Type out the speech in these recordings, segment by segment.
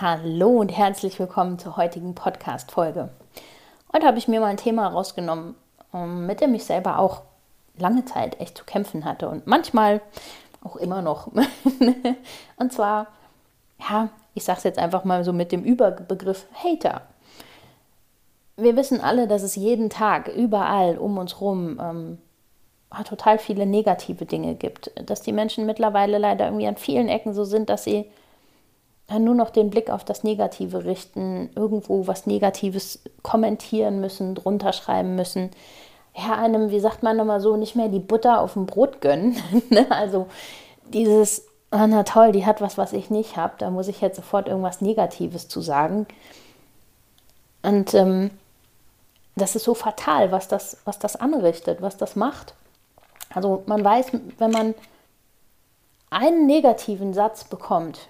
Hallo und herzlich willkommen zur heutigen Podcast-Folge. Heute habe ich mir mal ein Thema rausgenommen, ähm, mit dem ich selber auch lange Zeit echt zu kämpfen hatte und manchmal auch immer noch. und zwar, ja, ich sage es jetzt einfach mal so mit dem Überbegriff Hater. Wir wissen alle, dass es jeden Tag überall um uns herum ähm, total viele negative Dinge gibt. Dass die Menschen mittlerweile leider irgendwie an vielen Ecken so sind, dass sie nur noch den Blick auf das Negative richten, irgendwo was Negatives kommentieren müssen, drunter schreiben müssen, ja, einem, wie sagt man immer so, nicht mehr die Butter auf dem Brot gönnen. Ne? also dieses, oh, na toll, die hat was, was ich nicht habe, da muss ich jetzt sofort irgendwas Negatives zu sagen. Und ähm, das ist so fatal, was das, was das anrichtet, was das macht. Also man weiß, wenn man einen negativen Satz bekommt,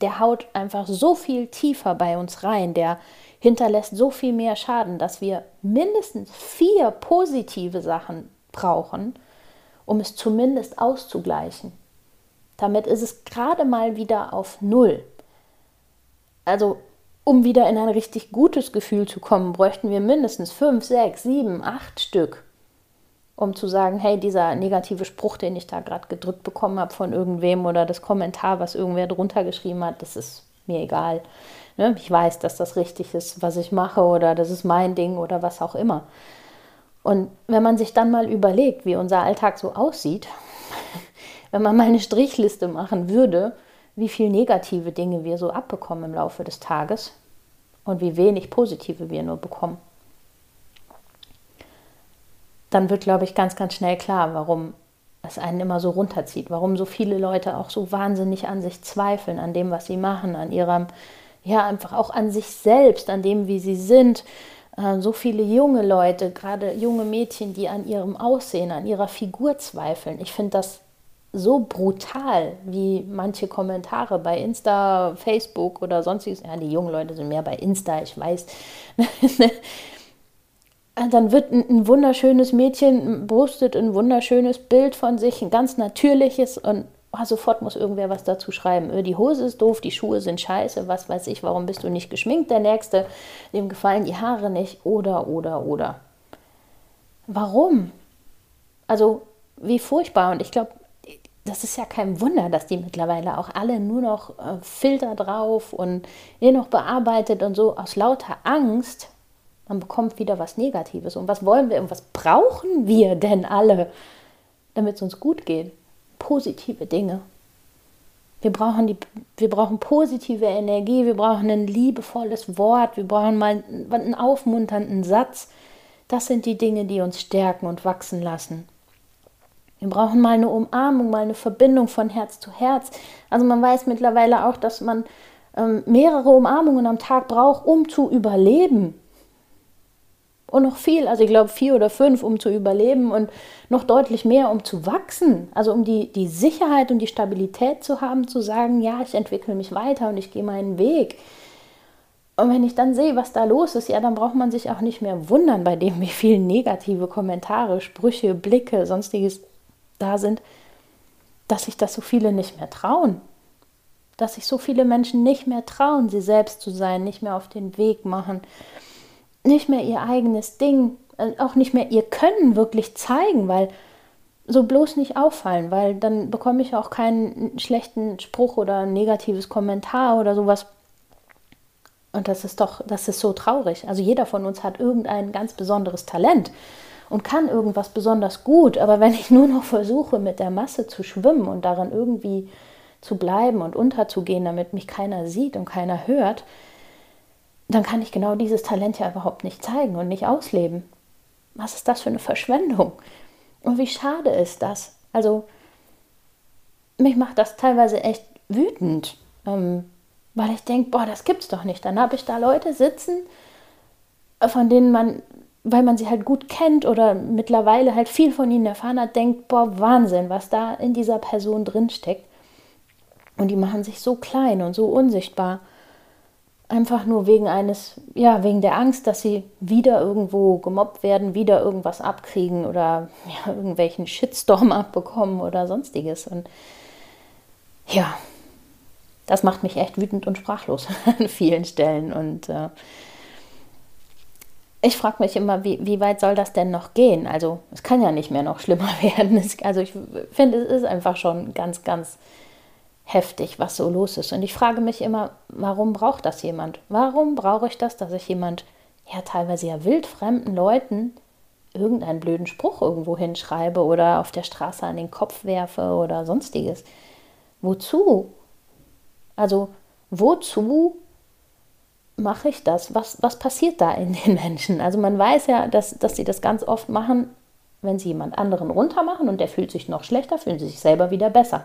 der haut einfach so viel tiefer bei uns rein, der hinterlässt so viel mehr Schaden, dass wir mindestens vier positive Sachen brauchen, um es zumindest auszugleichen. Damit ist es gerade mal wieder auf Null. Also, um wieder in ein richtig gutes Gefühl zu kommen, bräuchten wir mindestens fünf, sechs, sieben, acht Stück um zu sagen, hey, dieser negative Spruch, den ich da gerade gedrückt bekommen habe von irgendwem oder das Kommentar, was irgendwer drunter geschrieben hat, das ist mir egal. Ne? Ich weiß, dass das richtig ist, was ich mache oder das ist mein Ding oder was auch immer. Und wenn man sich dann mal überlegt, wie unser Alltag so aussieht, wenn man mal eine Strichliste machen würde, wie viele negative Dinge wir so abbekommen im Laufe des Tages und wie wenig positive wir nur bekommen dann wird, glaube ich, ganz, ganz schnell klar, warum es einen immer so runterzieht, warum so viele Leute auch so wahnsinnig an sich zweifeln, an dem, was sie machen, an ihrem, ja, einfach auch an sich selbst, an dem, wie sie sind. Äh, so viele junge Leute, gerade junge Mädchen, die an ihrem Aussehen, an ihrer Figur zweifeln. Ich finde das so brutal, wie manche Kommentare bei Insta, Facebook oder sonstiges. Ja, die jungen Leute sind mehr bei Insta, ich weiß. Äh, dann wird ein, ein, wunderschönes Mädchen postet ein wunderschönes Bild von sich, ein ganz natürliches und oh, sofort muss irgendwer was dazu schreiben. Äh, die Hose ist doof, die Schuhe sind scheiße, was weiß ich, warum bist du nicht geschminkt? Der Nächste, dem gefallen die Haare nicht oder, oder, oder. Warum? Also, wie furchtbar. Und ich glaube, das ist ja kein Wunder, dass die mittlerweile auch alle nur noch äh, Filter drauf und nur noch bearbeitet und so aus lauter Angst man bekommt wieder was Negatives. Und was wollen wir und was brauchen wir denn alle, damit es uns gut geht? Positive Dinge. Wir brauchen, die, wir brauchen positive Energie, wir brauchen ein liebevolles Wort, wir brauchen mal einen aufmunternden Satz. Das sind die Dinge, die uns stärken und wachsen lassen. Wir brauchen mal eine Umarmung, mal eine Verbindung von Herz zu Herz. Also man weiß mittlerweile auch, dass man ähm, mehrere Umarmungen am Tag braucht, um zu überleben und noch viel, also ich glaube vier oder fünf, um zu überleben und noch deutlich mehr, um zu wachsen. Also um die, die Sicherheit und die Stabilität zu haben, zu sagen, ja, ich entwickle mich weiter und ich gehe meinen Weg. Und wenn ich dann sehe, was da los ist, ja, dann braucht man sich auch nicht mehr wundern bei dem, wie viele negative Kommentare, Sprüche, Blicke, sonstiges da sind, dass sich das so viele nicht mehr trauen. Dass sich so viele Menschen nicht mehr trauen, sie selbst zu sein, nicht mehr auf den Weg machen nicht mehr ihr eigenes Ding, äh, auch nicht mehr ihr Können wirklich zeigen, weil so bloß nicht auffallen, weil dann bekomme ich auch keinen schlechten Spruch oder ein negatives Kommentar oder sowas. Und das ist doch, das ist so traurig. Also jeder von uns hat irgendein ganz besonderes Talent und kann irgendwas besonders gut. Aber wenn ich nur noch versuche, mit der Masse zu schwimmen und daran irgendwie zu bleiben und unterzugehen, damit mich keiner sieht und keiner hört, dann kann ich genau dieses Talent ja überhaupt nicht zeigen und nicht ausleben. Was ist das für eine Verschwendung? Und wie schade ist das? Also, mich macht das teilweise echt wütend, ähm, weil ich denke, boah, das gibt's doch nicht. Dann habe ich da Leute sitzen, äh, von denen man, weil man sie halt gut kennt oder mittlerweile halt viel von ihnen erfahren hat, denkt, boah, Wahnsinn, was da in dieser Person drinsteckt. Und die machen sich so klein und so unsichtbar. Einfach nur wegen eines, ja, wegen der Angst, dass sie wieder irgendwo gemobbt werden, wieder irgendwas abkriegen oder ja, irgendwelchen Shitstorm abbekommen oder sonstiges. Und ja, das macht mich echt wütend und sprachlos an vielen Stellen. Und äh, ich frage mich immer, wie, wie weit soll das denn noch gehen? Also es kann ja nicht mehr noch schlimmer werden. Es, also ich finde, es ist einfach schon ganz, ganz heftig, was so los ist. Und ich frage mich immer, warum braucht das jemand? Warum brauche ich das, dass ich jemand, ja teilweise ja wildfremden Leuten, irgendeinen blöden Spruch irgendwo hinschreibe oder auf der Straße an den Kopf werfe oder sonstiges? Wozu? Also wozu mache ich das? Was, was passiert da in den Menschen? Also man weiß ja, dass, dass sie das ganz oft machen, wenn sie jemand anderen runtermachen und der fühlt sich noch schlechter, fühlen sie sich selber wieder besser.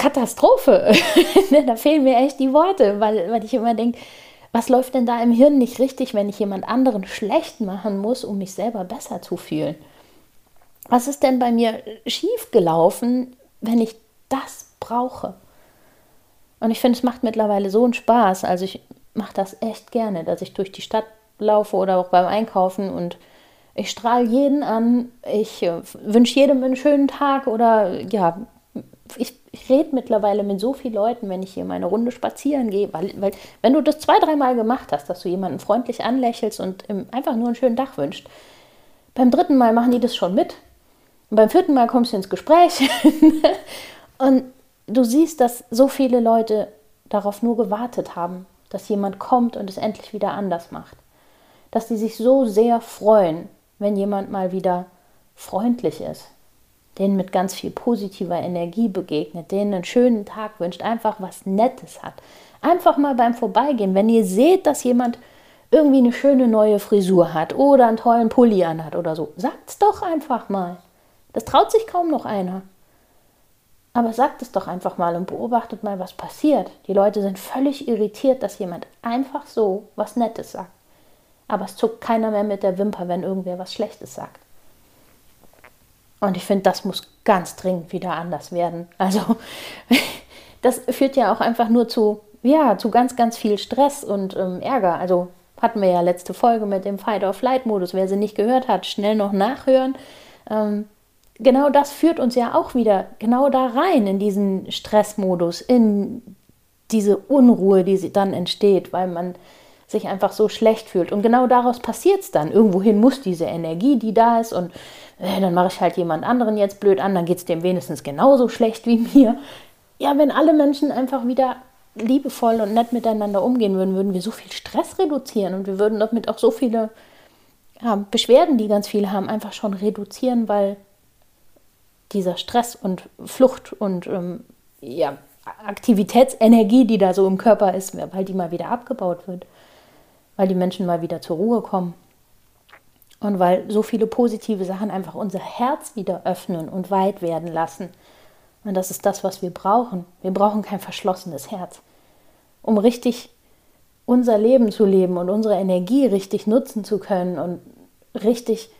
Katastrophe. da fehlen mir echt die Worte, weil, weil ich immer denke, was läuft denn da im Hirn nicht richtig, wenn ich jemand anderen schlecht machen muss, um mich selber besser zu fühlen? Was ist denn bei mir schiefgelaufen, wenn ich das brauche? Und ich finde, es macht mittlerweile so einen Spaß. Also ich mache das echt gerne, dass ich durch die Stadt laufe oder auch beim Einkaufen und ich strahle jeden an. Ich äh, wünsche jedem einen schönen Tag oder ja, ich, ich rede mittlerweile mit so vielen Leuten, wenn ich hier meine Runde spazieren gehe, weil, weil wenn du das zwei, dreimal gemacht hast, dass du jemanden freundlich anlächelst und einfach nur einen schönen Tag wünscht, beim dritten Mal machen die das schon mit. Und beim vierten Mal kommst du ins Gespräch. und du siehst, dass so viele Leute darauf nur gewartet haben, dass jemand kommt und es endlich wieder anders macht. Dass die sich so sehr freuen, wenn jemand mal wieder freundlich ist, denen mit ganz viel positiver Energie begegnet, denen einen schönen Tag wünscht, einfach was Nettes hat. Einfach mal beim Vorbeigehen, wenn ihr seht, dass jemand irgendwie eine schöne neue Frisur hat oder einen tollen Pulli anhat oder so, sagt's doch einfach mal. Das traut sich kaum noch einer. Aber sagt es doch einfach mal und beobachtet mal, was passiert. Die Leute sind völlig irritiert, dass jemand einfach so was Nettes sagt. Aber es zuckt keiner mehr mit der Wimper, wenn irgendwer was Schlechtes sagt. Und ich finde, das muss ganz dringend wieder anders werden. Also, das führt ja auch einfach nur zu, ja, zu ganz, ganz viel Stress und ähm, Ärger. Also, hatten wir ja letzte Folge mit dem Fight-or-Flight-Modus. Wer sie nicht gehört hat, schnell noch nachhören. Ähm, genau das führt uns ja auch wieder genau da rein, in diesen Stressmodus, in diese Unruhe, die dann entsteht, weil man sich einfach so schlecht fühlt. Und genau daraus passiert es dann. Irgendwohin muss diese Energie, die da ist, und äh, dann mache ich halt jemand anderen jetzt blöd an, dann geht es dem wenigstens genauso schlecht wie mir. Ja, wenn alle Menschen einfach wieder liebevoll und nett miteinander umgehen würden, würden wir so viel Stress reduzieren und wir würden damit auch so viele ja, Beschwerden, die ganz viele haben, einfach schon reduzieren, weil dieser Stress und Flucht und ähm, ja, Aktivitätsenergie, die da so im Körper ist, weil die mal wieder abgebaut wird, weil die Menschen mal wieder zur Ruhe kommen und weil so viele positive Sachen einfach unser Herz wieder öffnen und weit werden lassen. Und das ist das, was wir brauchen. Wir brauchen kein verschlossenes Herz. Um richtig unser Leben zu leben und unsere Energie richtig nutzen zu können und richtig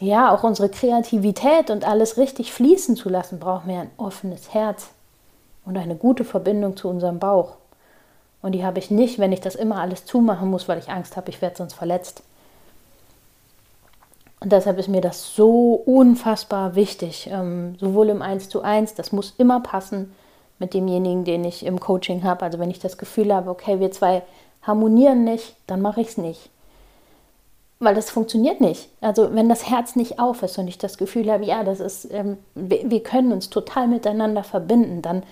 ja, auch unsere Kreativität und alles richtig fließen zu lassen, brauchen wir ein offenes Herz und eine gute Verbindung zu unserem Bauch. Und die habe ich nicht, wenn ich das immer alles zumachen muss, weil ich Angst habe, ich werde sonst verletzt. Und deshalb ist mir das so unfassbar wichtig, ähm, sowohl im 1 zu 1, das muss immer passen mit demjenigen, den ich im Coaching habe. Also wenn ich das Gefühl habe, okay, wir zwei harmonieren nicht, dann mache ich es nicht weil das funktioniert nicht. Also wenn das Herz nicht auf ist und ich das Gefühl habe, ja, das ist, ähm, wir, wir, können uns total miteinander verbinden, dann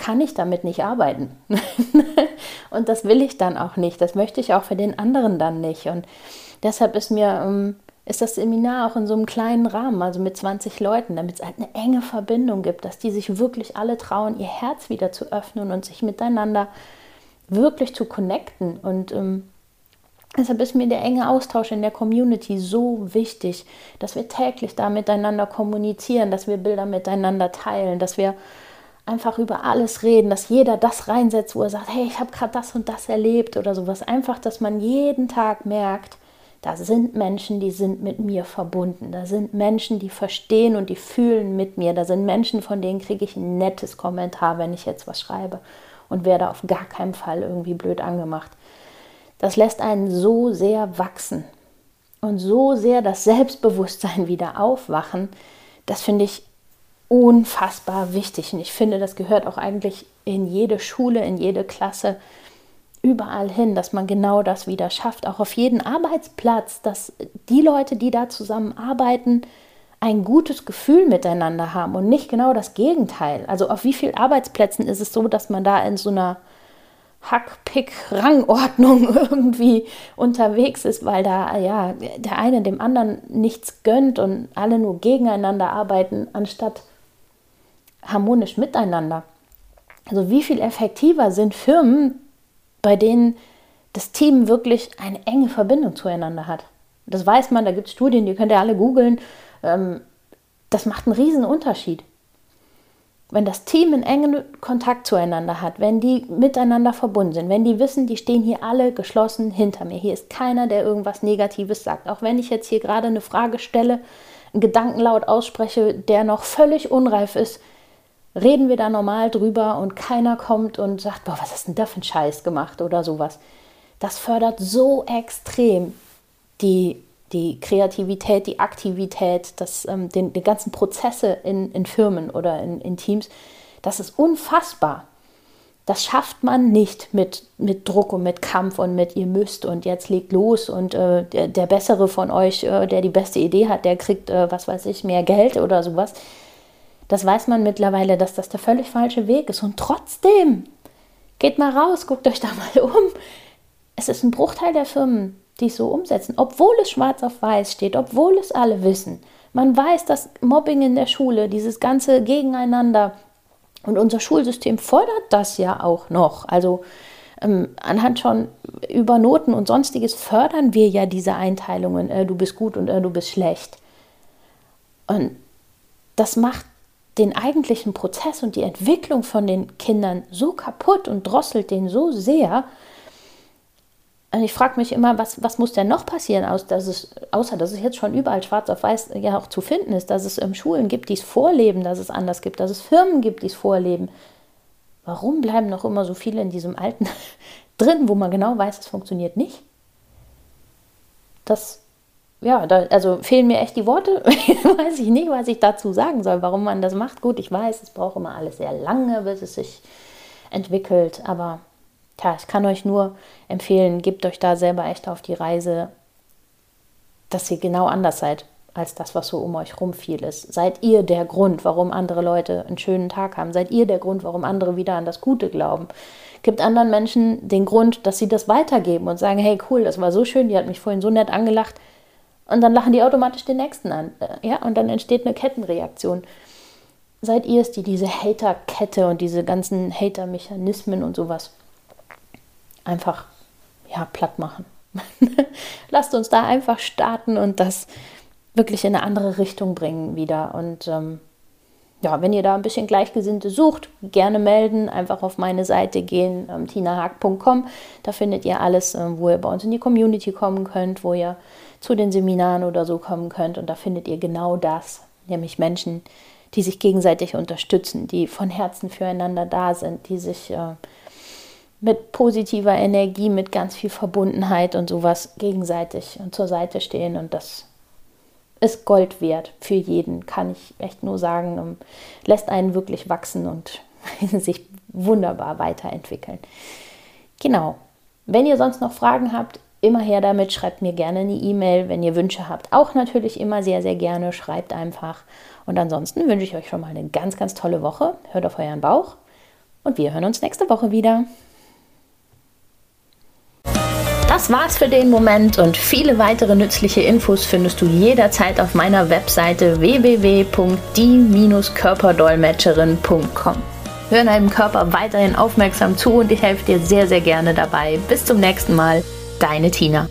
kann ich damit nicht arbeiten. und das will ich dann auch nicht. Das möchte ich auch für den anderen dann nicht. Und deshalb ist mir ähm, ist das Seminar auch in so einem kleinen Rahmen, also mit 20 Leuten, damit es halt eine enge Verbindung gibt, dass die sich wirklich alle trauen, ihr Herz wieder zu öffnen und sich miteinander wirklich zu connecten und ähm, Deshalb ist mir der enge Austausch in der Community so wichtig, dass wir täglich da miteinander kommunizieren, dass wir Bilder miteinander teilen, dass wir einfach über alles reden, dass jeder das reinsetzt, wo er sagt, hey, ich habe gerade das und das erlebt oder sowas. Einfach, dass man jeden Tag merkt, da sind Menschen, die sind mit mir verbunden. Da sind Menschen, die verstehen und die fühlen mit mir. Da sind Menschen, von denen kriege ich ein nettes Kommentar, wenn ich jetzt was schreibe und werde auf gar keinen Fall irgendwie blöd angemacht. Das lässt einen so sehr wachsen und so sehr das Selbstbewusstsein wieder aufwachen. Das finde ich unfassbar wichtig. Und ich finde, das gehört auch eigentlich in jede Schule, in jede Klasse, überall hin, dass man genau das wieder schafft. Auch auf jeden Arbeitsplatz, dass die Leute, die da zusammenarbeiten, ein gutes Gefühl miteinander haben und nicht genau das Gegenteil. Also auf wie vielen Arbeitsplätzen ist es so, dass man da in so einer Hack-Pick-Rangordnung irgendwie unterwegs ist, weil da ja der eine dem anderen nichts gönnt und alle nur gegeneinander arbeiten, anstatt harmonisch miteinander. Also wie viel effektiver sind Firmen, bei denen das Team wirklich eine enge Verbindung zueinander hat. Das weiß man, da gibt es Studien, die könnt ihr alle googeln. Ähm, das macht einen riesen Unterschied wenn das Team einen engen Kontakt zueinander hat, wenn die miteinander verbunden sind, wenn die wissen, die stehen hier alle geschlossen hinter mir, hier ist keiner, der irgendwas Negatives sagt, auch wenn ich jetzt hier gerade eine Frage stelle, einen Gedanken laut ausspreche, der noch völlig unreif ist, reden wir da normal drüber und keiner kommt und sagt, boah, was hast denn da für ein Scheiß gemacht oder sowas. Das fördert so extrem die die Kreativität, die Aktivität, das, ähm, den, die ganzen Prozesse in, in Firmen oder in, in, Teams, das ist unfassbar. Das schafft man nicht mit, mit Druck und mit Kampf und mit ihr müsst und jetzt legt los und äh, der, der, Bessere von euch, äh, der die beste Idee hat, der kriegt, äh, was weiß ich, mehr Geld oder sowas. Das weiß man mittlerweile, dass das der völlig falsche Weg ist. Und trotzdem, geht mal raus, guckt euch da mal um. Es ist ein Bruchteil der Firmen, die es so umsetzen, obwohl es schwarz auf weiß steht, obwohl es alle wissen. Man weiß, dass Mobbing in der Schule, dieses ganze Gegeneinander und unser Schulsystem fordert das ja auch noch. Also ähm, anhand schon über Noten und sonstiges fördern wir ja diese Einteilungen, äh, du bist gut und äh, du bist schlecht. Und das macht den eigentlichen Prozess und die Entwicklung von den Kindern so kaputt und drosselt den so sehr, und ich frage mich immer, was, was muss denn noch passieren, aus, dass es, außer dass es jetzt schon überall schwarz auf weiß ja auch zu finden ist, dass es ähm, Schulen gibt, die es vorleben, dass es anders gibt, dass es Firmen gibt, die es vorleben. Warum bleiben noch immer so viele in diesem Alten drin, wo man genau weiß, es funktioniert nicht? Das, ja, da, also fehlen mir echt die Worte. weiß ich nicht, was ich dazu sagen soll, warum man das macht. Gut, ich weiß, es braucht immer alles sehr lange, bis es sich entwickelt, aber ja, ich kann euch nur empfehlen, gebt euch da selber echt auf die Reise, dass ihr genau anders seid als das, was so um euch rum viel ist. Seid ihr der Grund, warum andere Leute einen schönen Tag haben? Seid ihr der Grund, warum andere wieder an das Gute glauben? Gibt anderen Menschen den Grund, dass sie das weitergeben und sagen, hey cool, das war so schön, die hat mich vorhin so nett angelacht. Und dann lachen die automatisch den Nächsten an. Äh, ja, und dann entsteht eine Kettenreaktion. Seid ihr es, die diese Hater-Kette und diese ganzen Hater-Mechanismen und sowas einfach ja, platt machen. Lasst uns da einfach starten und das wirklich in eine andere Richtung bringen wieder. Und ähm, ja, wenn ihr da ein bisschen Gleichgesinnte sucht, gerne melden, einfach auf meine Seite gehen, ähm, tinahaag.com. Da findet ihr alles, ähm, wo ihr bei uns in die Community kommen könnt, wo ihr zu den Seminaren oder so kommen könnt. Und da findet ihr genau das, nämlich Menschen, die sich gegenseitig unterstützen, die von Herzen füreinander da sind, die sich äh, mit positiver Energie, mit ganz viel Verbundenheit und sowas gegenseitig und zur Seite stehen. Und das ist Gold wert für jeden, kann ich echt nur sagen. Lässt einen wirklich wachsen und sich wunderbar weiterentwickeln. Genau. Wenn ihr sonst noch Fragen habt, immer her damit, schreibt mir gerne eine E-Mail. Wenn ihr Wünsche habt, auch natürlich immer sehr, sehr gerne, schreibt einfach. Und ansonsten wünsche ich euch schon mal eine ganz, ganz tolle Woche. Hört auf euren Bauch und wir hören uns nächste Woche wieder. Das war's für den Moment und viele weitere nützliche Infos findest du jederzeit auf meiner Webseite www.die-körperdolmetscherin.com. Hör deinem Körper weiterhin aufmerksam zu und ich helfe dir sehr, sehr gerne dabei. Bis zum nächsten Mal, deine Tina.